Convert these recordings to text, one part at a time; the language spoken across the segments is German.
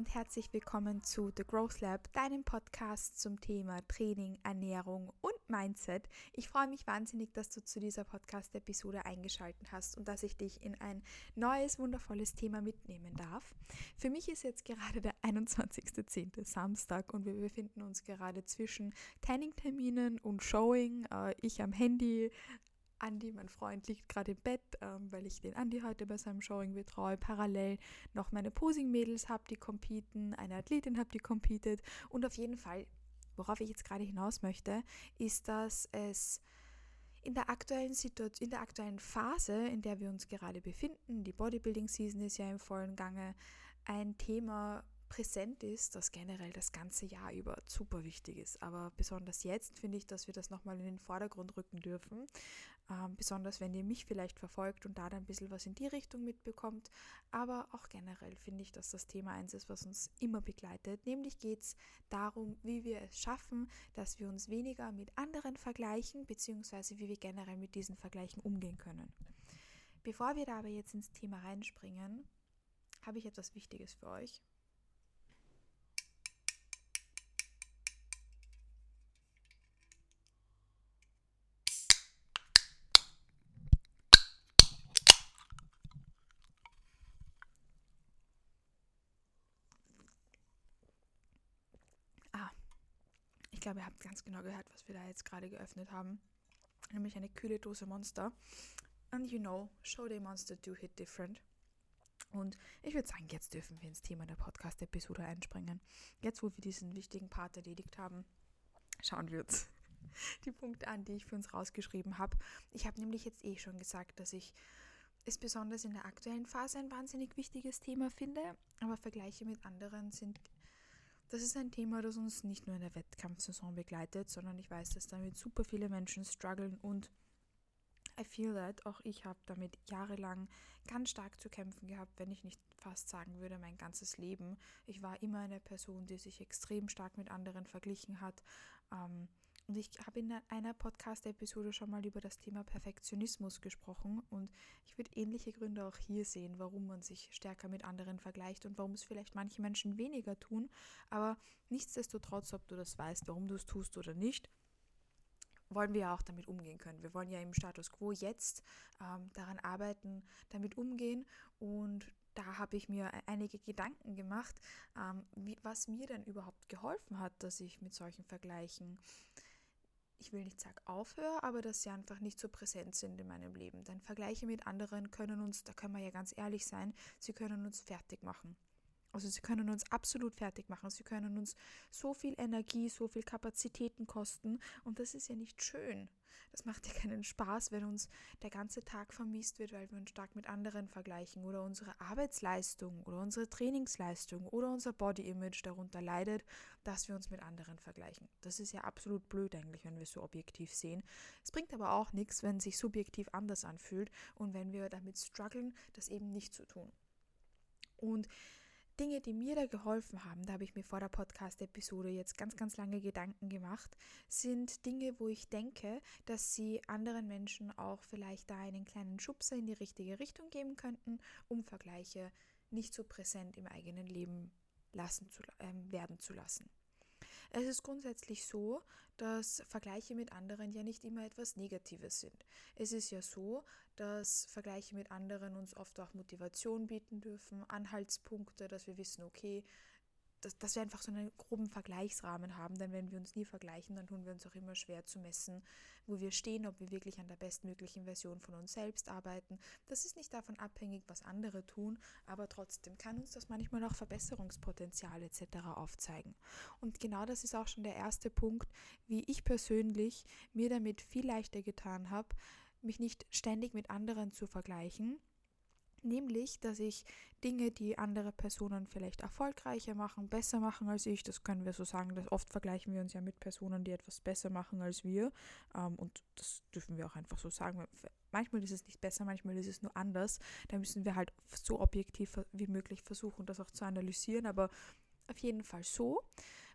und herzlich willkommen zu The Growth Lab, deinem Podcast zum Thema Training, Ernährung und Mindset. Ich freue mich wahnsinnig, dass du zu dieser Podcast-Episode eingeschaltet hast und dass ich dich in ein neues, wundervolles Thema mitnehmen darf. Für mich ist jetzt gerade der 21.10. Samstag und wir befinden uns gerade zwischen Tanning-Terminen und Showing. Äh, ich am Handy, Andi, mein Freund, liegt gerade im Bett, ähm, weil ich den Andi heute bei seinem Showing betreue. Parallel noch meine Posing-Mädels habe, die competen, eine Athletin habe, die competet. Und auf jeden Fall, worauf ich jetzt gerade hinaus möchte, ist, dass es in der aktuellen Situation, in der aktuellen Phase, in der wir uns gerade befinden, die Bodybuilding-Season ist ja im vollen Gange, ein Thema präsent ist, das generell das ganze Jahr über super wichtig ist. Aber besonders jetzt finde ich, dass wir das nochmal in den Vordergrund rücken dürfen. Ähm, besonders wenn ihr mich vielleicht verfolgt und da dann ein bisschen was in die Richtung mitbekommt. Aber auch generell finde ich, dass das Thema eins ist, was uns immer begleitet. Nämlich geht es darum, wie wir es schaffen, dass wir uns weniger mit anderen vergleichen, beziehungsweise wie wir generell mit diesen Vergleichen umgehen können. Bevor wir da aber jetzt ins Thema reinspringen, habe ich etwas Wichtiges für euch. Ich glaube, ihr habt ganz genau gehört, was wir da jetzt gerade geöffnet haben. Nämlich eine kühle Dose Monster. And you know, show day Monster do hit different. Und ich würde sagen, jetzt dürfen wir ins Thema der Podcast-Episode einspringen. Jetzt, wo wir diesen wichtigen Part erledigt haben, schauen wir uns die Punkte an, die ich für uns rausgeschrieben habe. Ich habe nämlich jetzt eh schon gesagt, dass ich es besonders in der aktuellen Phase ein wahnsinnig wichtiges Thema finde, aber Vergleiche mit anderen sind das ist ein Thema, das uns nicht nur in der Wettkampfsaison begleitet, sondern ich weiß, dass damit super viele Menschen strugglen und I feel that auch ich habe damit jahrelang ganz stark zu kämpfen gehabt, wenn ich nicht fast sagen würde, mein ganzes Leben. Ich war immer eine Person, die sich extrem stark mit anderen verglichen hat. Ähm, und ich habe in einer Podcast-Episode schon mal über das Thema Perfektionismus gesprochen und ich würde ähnliche Gründe auch hier sehen, warum man sich stärker mit anderen vergleicht und warum es vielleicht manche Menschen weniger tun. Aber nichtsdestotrotz, ob du das weißt, warum du es tust oder nicht, wollen wir ja auch damit umgehen können. Wir wollen ja im Status quo jetzt ähm, daran arbeiten, damit umgehen und da habe ich mir einige Gedanken gemacht, ähm, wie, was mir denn überhaupt geholfen hat, dass ich mit solchen Vergleichen ich will nicht sagen aufhöre, aber dass sie einfach nicht so präsent sind in meinem Leben. Denn Vergleiche mit anderen können uns, da können wir ja ganz ehrlich sein, sie können uns fertig machen. Also sie können uns absolut fertig machen. Sie können uns so viel Energie, so viel Kapazitäten kosten und das ist ja nicht schön. Das macht ja keinen Spaß, wenn uns der ganze Tag vermisst wird, weil wir uns stark mit anderen vergleichen oder unsere Arbeitsleistung oder unsere Trainingsleistung oder unser Body-Image darunter leidet, dass wir uns mit anderen vergleichen. Das ist ja absolut blöd eigentlich, wenn wir es so objektiv sehen. Es bringt aber auch nichts, wenn es sich subjektiv anders anfühlt und wenn wir damit strugglen, das eben nicht zu tun. Und Dinge, die mir da geholfen haben, da habe ich mir vor der Podcast-Episode jetzt ganz, ganz lange Gedanken gemacht, sind Dinge, wo ich denke, dass sie anderen Menschen auch vielleicht da einen kleinen Schubser in die richtige Richtung geben könnten, um Vergleiche nicht so präsent im eigenen Leben lassen zu, äh, werden zu lassen. Es ist grundsätzlich so, dass Vergleiche mit anderen ja nicht immer etwas Negatives sind. Es ist ja so, dass Vergleiche mit anderen uns oft auch Motivation bieten dürfen, Anhaltspunkte, dass wir wissen, okay, dass, dass wir einfach so einen groben Vergleichsrahmen haben, denn wenn wir uns nie vergleichen, dann tun wir uns auch immer schwer zu messen, wo wir stehen, ob wir wirklich an der bestmöglichen Version von uns selbst arbeiten. Das ist nicht davon abhängig, was andere tun, aber trotzdem kann uns das manchmal auch Verbesserungspotenzial etc. aufzeigen. Und genau das ist auch schon der erste Punkt, wie ich persönlich mir damit viel leichter getan habe, mich nicht ständig mit anderen zu vergleichen, Nämlich, dass ich Dinge, die andere Personen vielleicht erfolgreicher machen, besser machen als ich, das können wir so sagen, dass oft vergleichen wir uns ja mit Personen, die etwas besser machen als wir. Ähm, und das dürfen wir auch einfach so sagen. Manchmal ist es nicht besser, manchmal ist es nur anders. Da müssen wir halt so objektiv wie möglich versuchen, das auch zu analysieren. Aber auf jeden Fall so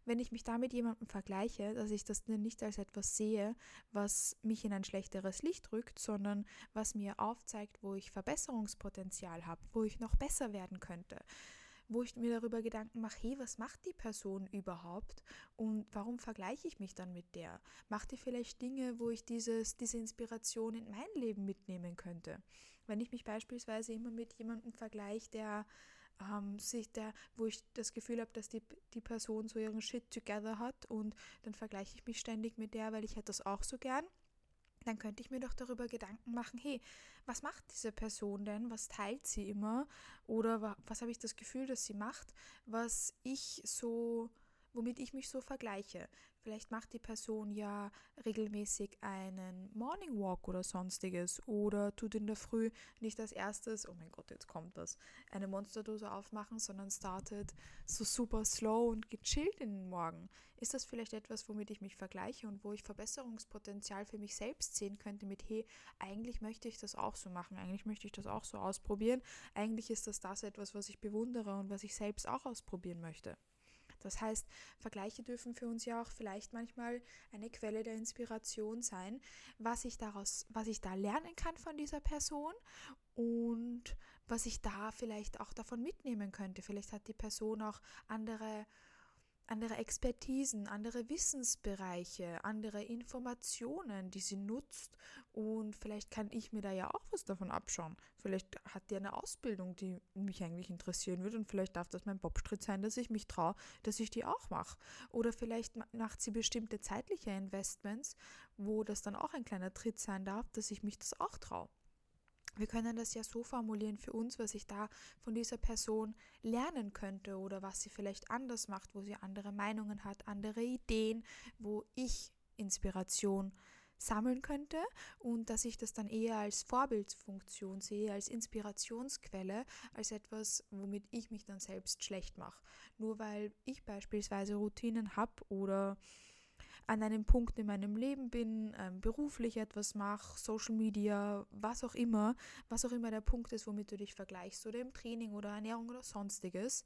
wenn ich mich da mit jemandem vergleiche, dass ich das nicht als etwas sehe, was mich in ein schlechteres Licht rückt, sondern was mir aufzeigt, wo ich Verbesserungspotenzial habe, wo ich noch besser werden könnte. wo ich mir darüber Gedanken mache, hey, was macht die Person überhaupt und warum vergleiche ich mich dann mit der? Macht die vielleicht Dinge, wo ich dieses, diese Inspiration in mein Leben mitnehmen könnte? Wenn ich mich beispielsweise immer mit jemandem vergleiche, der ähm, sich der, wo ich das Gefühl habe, dass die, die Person so ihren Shit together hat und dann vergleiche ich mich ständig mit der, weil ich hätte das auch so gern dann könnte ich mir doch darüber Gedanken machen, hey, was macht diese Person denn? Was teilt sie immer? Oder was habe ich das Gefühl, dass sie macht, was ich so, womit ich mich so vergleiche? Vielleicht macht die Person ja regelmäßig einen Morning Walk oder sonstiges oder tut in der Früh nicht als erstes, oh mein Gott, jetzt kommt das, eine Monsterdose aufmachen, sondern startet so super slow und gechillt in den Morgen. Ist das vielleicht etwas, womit ich mich vergleiche und wo ich Verbesserungspotenzial für mich selbst sehen könnte mit, hey, eigentlich möchte ich das auch so machen, eigentlich möchte ich das auch so ausprobieren, eigentlich ist das das etwas, was ich bewundere und was ich selbst auch ausprobieren möchte. Das heißt, Vergleiche dürfen für uns ja auch vielleicht manchmal eine Quelle der Inspiration sein, was ich daraus, was ich da lernen kann von dieser Person und was ich da vielleicht auch davon mitnehmen könnte. Vielleicht hat die Person auch andere andere Expertisen, andere Wissensbereiche, andere Informationen, die sie nutzt und vielleicht kann ich mir da ja auch was davon abschauen. Vielleicht hat die eine Ausbildung, die mich eigentlich interessieren würde und vielleicht darf das mein Bobstritt sein, dass ich mich traue, dass ich die auch mache. Oder vielleicht macht sie bestimmte zeitliche Investments, wo das dann auch ein kleiner Tritt sein darf, dass ich mich das auch traue. Wir können das ja so formulieren für uns, was ich da von dieser Person lernen könnte oder was sie vielleicht anders macht, wo sie andere Meinungen hat, andere Ideen, wo ich Inspiration sammeln könnte und dass ich das dann eher als Vorbildsfunktion sehe, als Inspirationsquelle, als etwas, womit ich mich dann selbst schlecht mache. Nur weil ich beispielsweise Routinen habe oder an einem Punkt in meinem Leben bin, ähm, beruflich etwas mache, Social Media, was auch immer, was auch immer der Punkt ist, womit du dich vergleichst oder im Training oder Ernährung oder sonstiges,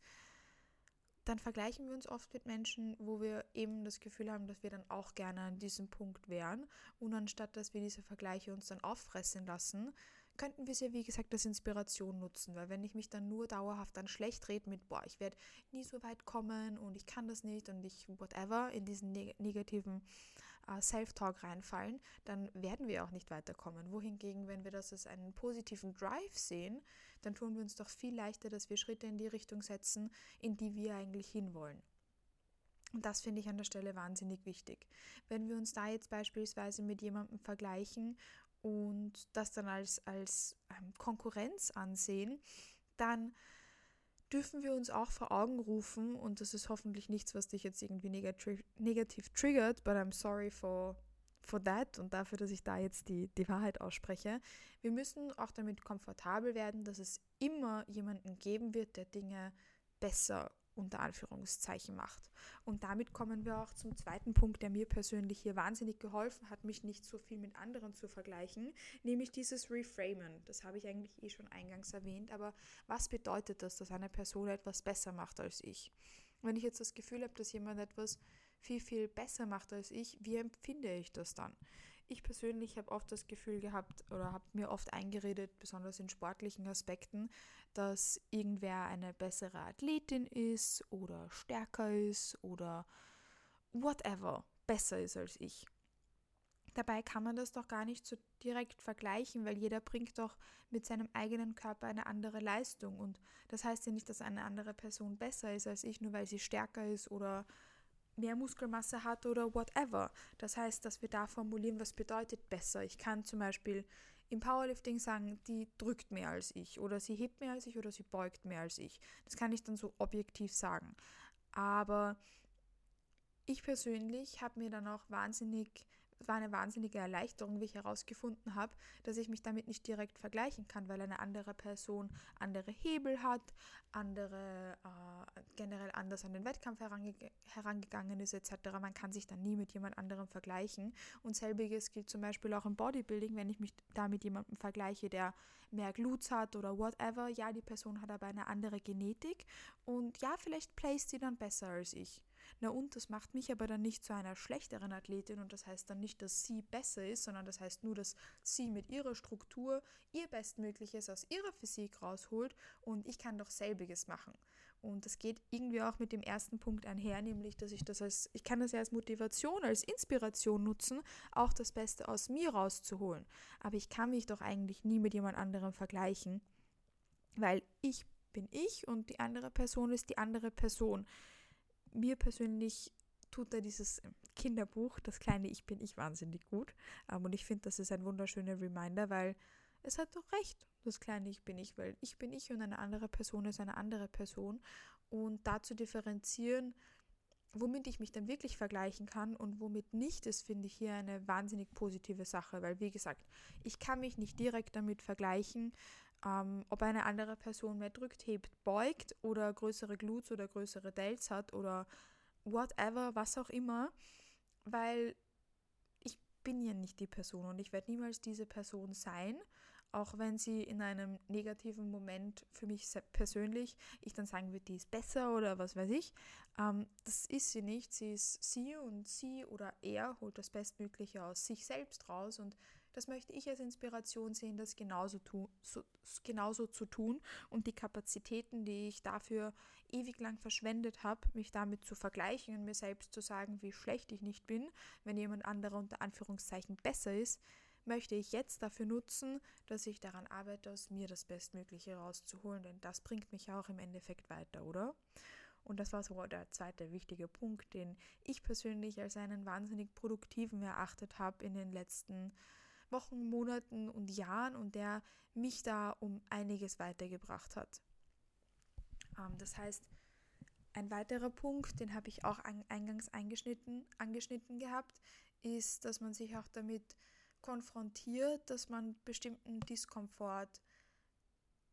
dann vergleichen wir uns oft mit Menschen, wo wir eben das Gefühl haben, dass wir dann auch gerne an diesem Punkt wären. Und anstatt dass wir diese Vergleiche uns dann auffressen lassen, könnten wir es ja, wie gesagt, als Inspiration nutzen, weil wenn ich mich dann nur dauerhaft dann schlecht rede mit, boah, ich werde nie so weit kommen und ich kann das nicht und ich whatever in diesen neg negativen äh, Self-Talk reinfallen, dann werden wir auch nicht weiterkommen. Wohingegen, wenn wir das als einen positiven Drive sehen, dann tun wir uns doch viel leichter, dass wir Schritte in die Richtung setzen, in die wir eigentlich hinwollen. Und das finde ich an der Stelle wahnsinnig wichtig. Wenn wir uns da jetzt beispielsweise mit jemandem vergleichen und das dann als, als ähm, Konkurrenz ansehen, dann dürfen wir uns auch vor Augen rufen, und das ist hoffentlich nichts, was dich jetzt irgendwie negativ, negativ triggert, but I'm sorry for, for that und dafür, dass ich da jetzt die, die Wahrheit ausspreche. Wir müssen auch damit komfortabel werden, dass es immer jemanden geben wird, der Dinge besser unter Anführungszeichen macht. Und damit kommen wir auch zum zweiten Punkt, der mir persönlich hier wahnsinnig geholfen hat, mich nicht so viel mit anderen zu vergleichen, nämlich dieses Reframen. Das habe ich eigentlich eh schon eingangs erwähnt, aber was bedeutet das, dass eine Person etwas besser macht als ich? Wenn ich jetzt das Gefühl habe, dass jemand etwas viel, viel besser macht als ich, wie empfinde ich das dann? Ich persönlich habe oft das Gefühl gehabt oder habe mir oft eingeredet, besonders in sportlichen Aspekten, dass irgendwer eine bessere Athletin ist oder stärker ist oder whatever besser ist als ich. Dabei kann man das doch gar nicht so direkt vergleichen, weil jeder bringt doch mit seinem eigenen Körper eine andere Leistung. Und das heißt ja nicht, dass eine andere Person besser ist als ich, nur weil sie stärker ist oder mehr Muskelmasse hat oder whatever. Das heißt, dass wir da formulieren, was bedeutet besser. Ich kann zum Beispiel im Powerlifting sagen, die drückt mehr als ich oder sie hebt mehr als ich oder sie beugt mehr als ich. Das kann ich dann so objektiv sagen. Aber ich persönlich habe mir dann auch wahnsinnig es war eine wahnsinnige Erleichterung, wie ich herausgefunden habe, dass ich mich damit nicht direkt vergleichen kann, weil eine andere Person andere Hebel hat, andere äh, generell anders an den Wettkampf herange herangegangen ist etc. Man kann sich dann nie mit jemand anderem vergleichen. Und selbiges gilt zum Beispiel auch im Bodybuilding, wenn ich mich da mit jemandem vergleiche, der mehr Glutes hat oder whatever. Ja, die Person hat aber eine andere Genetik und ja, vielleicht placed sie dann besser als ich. Na und das macht mich aber dann nicht zu einer schlechteren Athletin und das heißt dann nicht, dass sie besser ist, sondern das heißt nur, dass sie mit ihrer Struktur ihr Bestmögliches aus ihrer Physik rausholt und ich kann doch selbiges machen. Und das geht irgendwie auch mit dem ersten Punkt einher, nämlich, dass ich das als, ich kann das ja als Motivation, als Inspiration nutzen, auch das Beste aus mir rauszuholen. Aber ich kann mich doch eigentlich nie mit jemand anderem vergleichen, weil ich bin ich und die andere Person ist die andere Person. Mir persönlich tut da dieses Kinderbuch, das kleine Ich bin ich, wahnsinnig gut. Ähm, und ich finde, das ist ein wunderschöner Reminder, weil es hat doch recht, das kleine Ich bin ich, weil ich bin ich und eine andere Person ist eine andere Person. Und da zu differenzieren, womit ich mich dann wirklich vergleichen kann und womit nicht, ist, finde ich hier eine wahnsinnig positive Sache, weil wie gesagt, ich kann mich nicht direkt damit vergleichen, ähm, ob eine andere Person mehr drückt, hebt, beugt oder größere Glutes oder größere Delts hat oder whatever, was auch immer, weil ich bin ja nicht die Person und ich werde niemals diese Person sein, auch wenn sie in einem negativen Moment für mich persönlich, ich dann sagen würde, die ist besser oder was weiß ich. Ähm, das ist sie nicht. Sie ist sie und sie oder er holt das Bestmögliche aus sich selbst raus und das möchte ich als Inspiration sehen, das genauso, tu, so, genauso zu tun und die Kapazitäten, die ich dafür ewig lang verschwendet habe, mich damit zu vergleichen und mir selbst zu sagen, wie schlecht ich nicht bin, wenn jemand anderer unter Anführungszeichen besser ist, möchte ich jetzt dafür nutzen, dass ich daran arbeite, aus mir das Bestmögliche rauszuholen, denn das bringt mich auch im Endeffekt weiter, oder? Und das war so der zweite wichtige Punkt, den ich persönlich als einen wahnsinnig produktiven erachtet habe in den letzten Jahren Wochen, Monaten und Jahren und der mich da um einiges weitergebracht hat. Ähm, das heißt, ein weiterer Punkt, den habe ich auch eingangs eingeschnitten, angeschnitten gehabt, ist, dass man sich auch damit konfrontiert, dass man bestimmten Diskomfort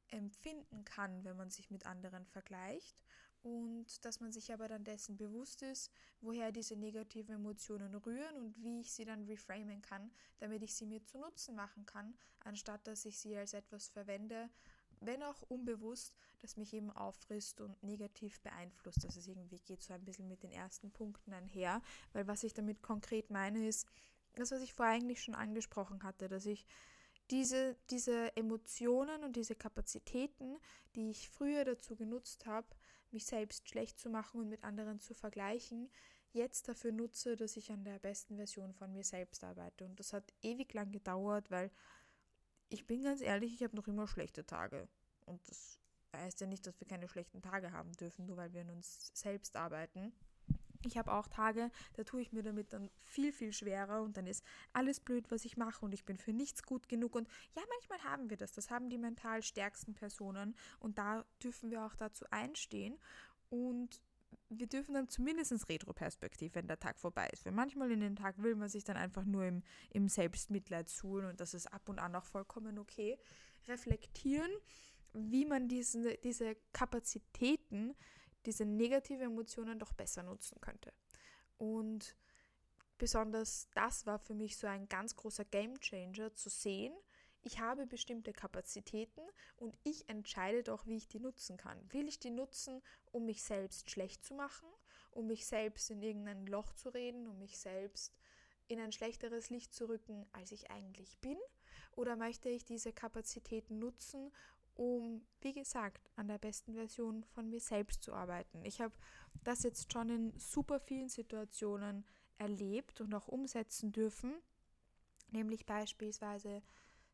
empfinden kann, wenn man sich mit anderen vergleicht und dass man sich aber dann dessen bewusst ist, woher diese negativen Emotionen rühren und wie ich sie dann reframen kann, damit ich sie mir zu Nutzen machen kann, anstatt dass ich sie als etwas verwende, wenn auch unbewusst, das mich eben auffrisst und negativ beeinflusst. Das ist irgendwie geht so ein bisschen mit den ersten Punkten einher, weil was ich damit konkret meine ist, das, was ich vorher eigentlich schon angesprochen hatte, dass ich diese, diese Emotionen und diese Kapazitäten, die ich früher dazu genutzt habe, mich selbst schlecht zu machen und mit anderen zu vergleichen, jetzt dafür nutze, dass ich an der besten Version von mir selbst arbeite. Und das hat ewig lang gedauert, weil ich bin ganz ehrlich, ich habe noch immer schlechte Tage. Und das heißt ja nicht, dass wir keine schlechten Tage haben dürfen, nur weil wir an uns selbst arbeiten. Ich habe auch Tage, da tue ich mir damit dann viel, viel schwerer und dann ist alles blöd, was ich mache und ich bin für nichts gut genug. Und ja, manchmal haben wir das. Das haben die mental stärksten Personen und da dürfen wir auch dazu einstehen. Und wir dürfen dann zumindest Retro-Perspektiv, wenn der Tag vorbei ist. Weil manchmal in den Tag will man sich dann einfach nur im, im Selbstmitleid suhlen und das ist ab und an auch vollkommen okay. Reflektieren, wie man diesen, diese Kapazitäten diese negative Emotionen doch besser nutzen könnte. Und besonders das war für mich so ein ganz großer Game Changer zu sehen, ich habe bestimmte Kapazitäten und ich entscheide doch, wie ich die nutzen kann. Will ich die nutzen, um mich selbst schlecht zu machen, um mich selbst in irgendein Loch zu reden, um mich selbst in ein schlechteres Licht zu rücken, als ich eigentlich bin? Oder möchte ich diese Kapazitäten nutzen, um, wie gesagt, an der besten Version von mir selbst zu arbeiten. Ich habe das jetzt schon in super vielen Situationen erlebt und auch umsetzen dürfen, nämlich beispielsweise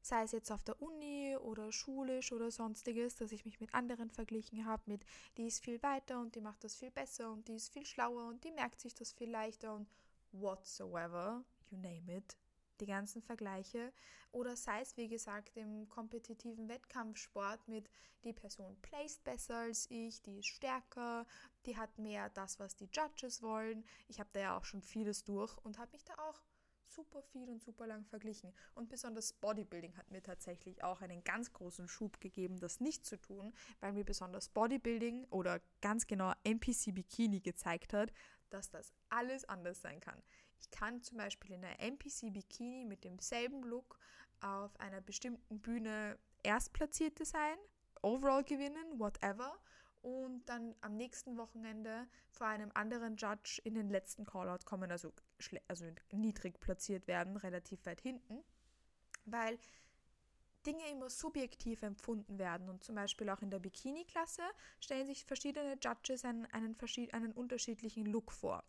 sei es jetzt auf der Uni oder schulisch oder sonstiges, dass ich mich mit anderen verglichen habe, mit die ist viel weiter und die macht das viel besser und die ist viel schlauer und die merkt sich das viel leichter und whatsoever, you name it die ganzen Vergleiche. Oder sei es, wie gesagt, im kompetitiven Wettkampfsport mit die Person placed besser als ich, die ist stärker, die hat mehr das, was die Judges wollen. Ich habe da ja auch schon vieles durch und habe mich da auch super viel und super lang verglichen. Und besonders Bodybuilding hat mir tatsächlich auch einen ganz großen Schub gegeben, das nicht zu tun, weil mir besonders Bodybuilding oder ganz genau NPC Bikini gezeigt hat, dass das alles anders sein kann. Ich kann zum Beispiel in einer NPC Bikini mit demselben Look auf einer bestimmten Bühne Erstplatzierte sein, Overall gewinnen, whatever, und dann am nächsten Wochenende vor einem anderen Judge in den letzten Callout kommen, also, also niedrig platziert werden, relativ weit hinten, weil Dinge immer subjektiv empfunden werden. Und zum Beispiel auch in der Bikini-Klasse stellen sich verschiedene Judges einen, einen, einen unterschiedlichen Look vor.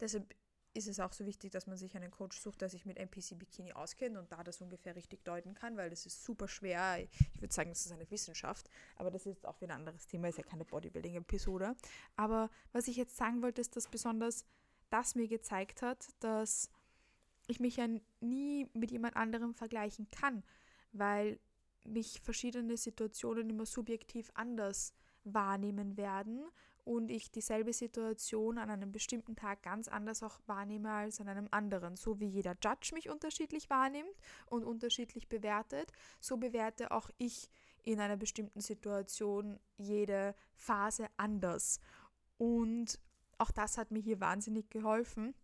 Deshalb ist es auch so wichtig, dass man sich einen Coach sucht, der sich mit NPC Bikini auskennt und da das ungefähr richtig deuten kann, weil das ist super schwer. Ich würde sagen, das ist eine Wissenschaft, aber das ist auch wieder ein anderes Thema, ist ja keine Bodybuilding-Episode. Aber was ich jetzt sagen wollte, ist, dass besonders das mir gezeigt hat, dass ich mich ja nie mit jemand anderem vergleichen kann, weil mich verschiedene Situationen immer subjektiv anders wahrnehmen werden und ich dieselbe Situation an einem bestimmten Tag ganz anders auch wahrnehme als an einem anderen. So wie jeder Judge mich unterschiedlich wahrnimmt und unterschiedlich bewertet, so bewerte auch ich in einer bestimmten Situation jede Phase anders. Und auch das hat mir hier wahnsinnig geholfen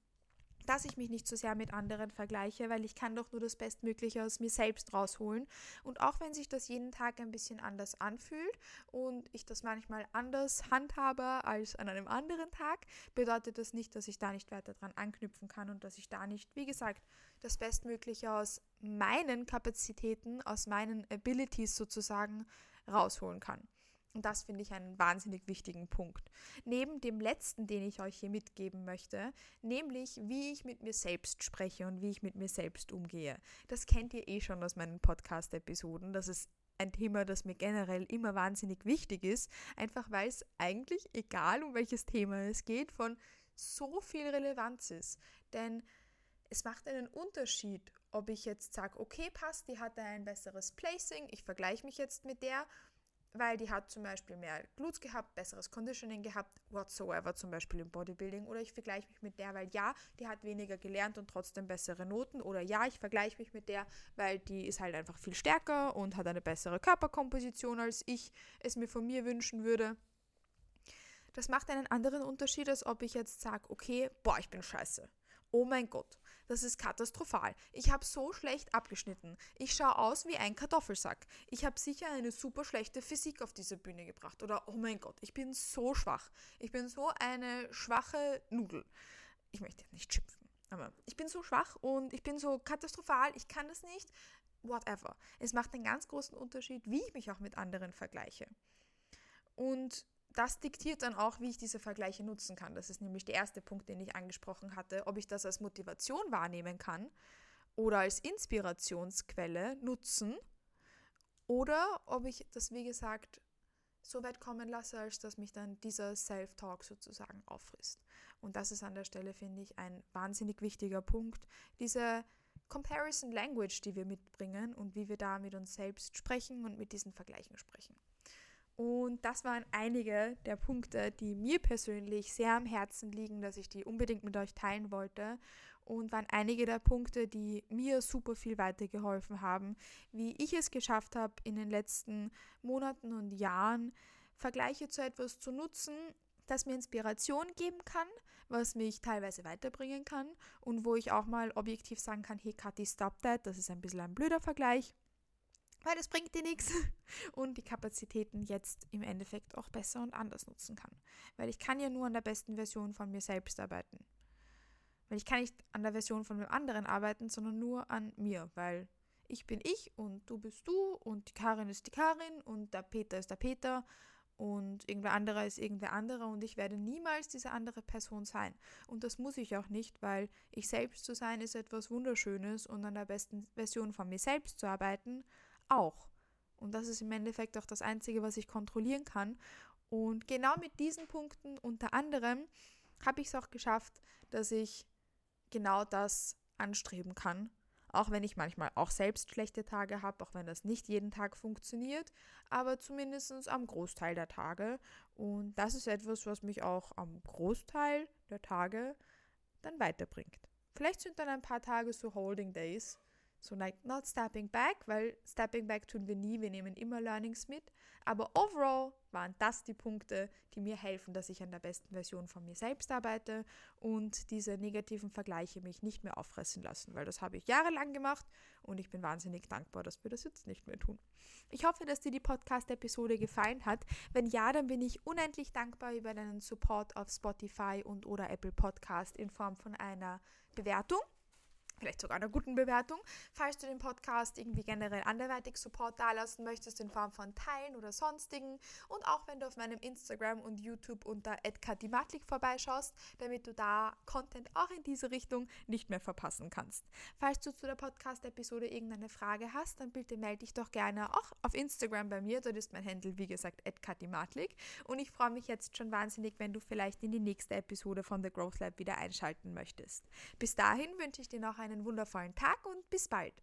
dass ich mich nicht so sehr mit anderen vergleiche, weil ich kann doch nur das Bestmögliche aus mir selbst rausholen. Und auch wenn sich das jeden Tag ein bisschen anders anfühlt und ich das manchmal anders handhabe als an einem anderen Tag, bedeutet das nicht, dass ich da nicht weiter dran anknüpfen kann und dass ich da nicht, wie gesagt, das Bestmögliche aus meinen Kapazitäten, aus meinen Abilities sozusagen rausholen kann. Und das finde ich einen wahnsinnig wichtigen Punkt. Neben dem letzten, den ich euch hier mitgeben möchte, nämlich wie ich mit mir selbst spreche und wie ich mit mir selbst umgehe. Das kennt ihr eh schon aus meinen Podcast-Episoden. Das ist ein Thema, das mir generell immer wahnsinnig wichtig ist, einfach weil es eigentlich, egal um welches Thema es geht, von so viel Relevanz ist. Denn es macht einen Unterschied, ob ich jetzt sage, okay, passt, die hatte ein besseres Placing, ich vergleiche mich jetzt mit der weil die hat zum Beispiel mehr Glutes gehabt, besseres Conditioning gehabt, whatsoever, zum Beispiel im Bodybuilding. Oder ich vergleiche mich mit der, weil ja, die hat weniger gelernt und trotzdem bessere Noten. Oder ja, ich vergleiche mich mit der, weil die ist halt einfach viel stärker und hat eine bessere Körperkomposition, als ich es mir von mir wünschen würde. Das macht einen anderen Unterschied, als ob ich jetzt sage, okay, boah, ich bin scheiße. Oh mein Gott, das ist katastrophal. Ich habe so schlecht abgeschnitten. Ich schaue aus wie ein Kartoffelsack. Ich habe sicher eine super schlechte Physik auf diese Bühne gebracht. Oder, oh mein Gott, ich bin so schwach. Ich bin so eine schwache Nudel. Ich möchte nicht schimpfen, aber ich bin so schwach und ich bin so katastrophal. Ich kann das nicht. Whatever. Es macht einen ganz großen Unterschied, wie ich mich auch mit anderen vergleiche. Und das diktiert dann auch, wie ich diese Vergleiche nutzen kann. Das ist nämlich der erste Punkt, den ich angesprochen hatte, ob ich das als Motivation wahrnehmen kann oder als Inspirationsquelle nutzen oder ob ich das, wie gesagt, so weit kommen lasse, als dass mich dann dieser Self-Talk sozusagen auffrisst. Und das ist an der Stelle, finde ich, ein wahnsinnig wichtiger Punkt. Diese Comparison Language, die wir mitbringen und wie wir da mit uns selbst sprechen und mit diesen Vergleichen sprechen. Und das waren einige der Punkte, die mir persönlich sehr am Herzen liegen, dass ich die unbedingt mit euch teilen wollte. Und waren einige der Punkte, die mir super viel weitergeholfen haben, wie ich es geschafft habe, in den letzten Monaten und Jahren Vergleiche zu etwas zu nutzen, das mir Inspiration geben kann, was mich teilweise weiterbringen kann und wo ich auch mal objektiv sagen kann, hey Kathi, stop that, das ist ein bisschen ein blöder Vergleich weil es bringt dir nichts und die Kapazitäten jetzt im Endeffekt auch besser und anders nutzen kann. Weil ich kann ja nur an der besten Version von mir selbst arbeiten. Weil ich kann nicht an der Version von einem anderen arbeiten, sondern nur an mir, weil ich bin ich und du bist du und die Karin ist die Karin und der Peter ist der Peter und irgendwer anderer ist irgendwer anderer und ich werde niemals diese andere Person sein. Und das muss ich auch nicht, weil ich selbst zu sein ist etwas Wunderschönes und an der besten Version von mir selbst zu arbeiten auch. Und das ist im Endeffekt auch das Einzige, was ich kontrollieren kann. Und genau mit diesen Punkten unter anderem habe ich es auch geschafft, dass ich genau das anstreben kann. Auch wenn ich manchmal auch selbst schlechte Tage habe, auch wenn das nicht jeden Tag funktioniert, aber zumindest am Großteil der Tage. Und das ist etwas, was mich auch am Großteil der Tage dann weiterbringt. Vielleicht sind dann ein paar Tage so Holding Days, so like not stepping back, weil stepping back tun wir nie, wir nehmen immer Learnings mit. Aber overall waren das die Punkte, die mir helfen, dass ich an der besten Version von mir selbst arbeite und diese negativen Vergleiche mich nicht mehr auffressen lassen, weil das habe ich jahrelang gemacht und ich bin wahnsinnig dankbar, dass wir das jetzt nicht mehr tun. Ich hoffe, dass dir die Podcast-Episode gefallen hat. Wenn ja, dann bin ich unendlich dankbar über deinen Support auf Spotify und oder Apple Podcast in Form von einer Bewertung vielleicht sogar einer guten Bewertung. Falls du den Podcast irgendwie generell anderweitig Support dalassen möchtest in Form von Teilen oder sonstigen und auch wenn du auf meinem Instagram und YouTube unter @katimatlik vorbeischaust, damit du da Content auch in diese Richtung nicht mehr verpassen kannst. Falls du zu der Podcast Episode irgendeine Frage hast, dann bitte melde dich doch gerne auch auf Instagram bei mir, dort ist mein Handle wie gesagt @katimatlik und ich freue mich jetzt schon wahnsinnig, wenn du vielleicht in die nächste Episode von The Growth Lab wieder einschalten möchtest. Bis dahin wünsche ich dir noch einen wundervollen Tag und bis bald.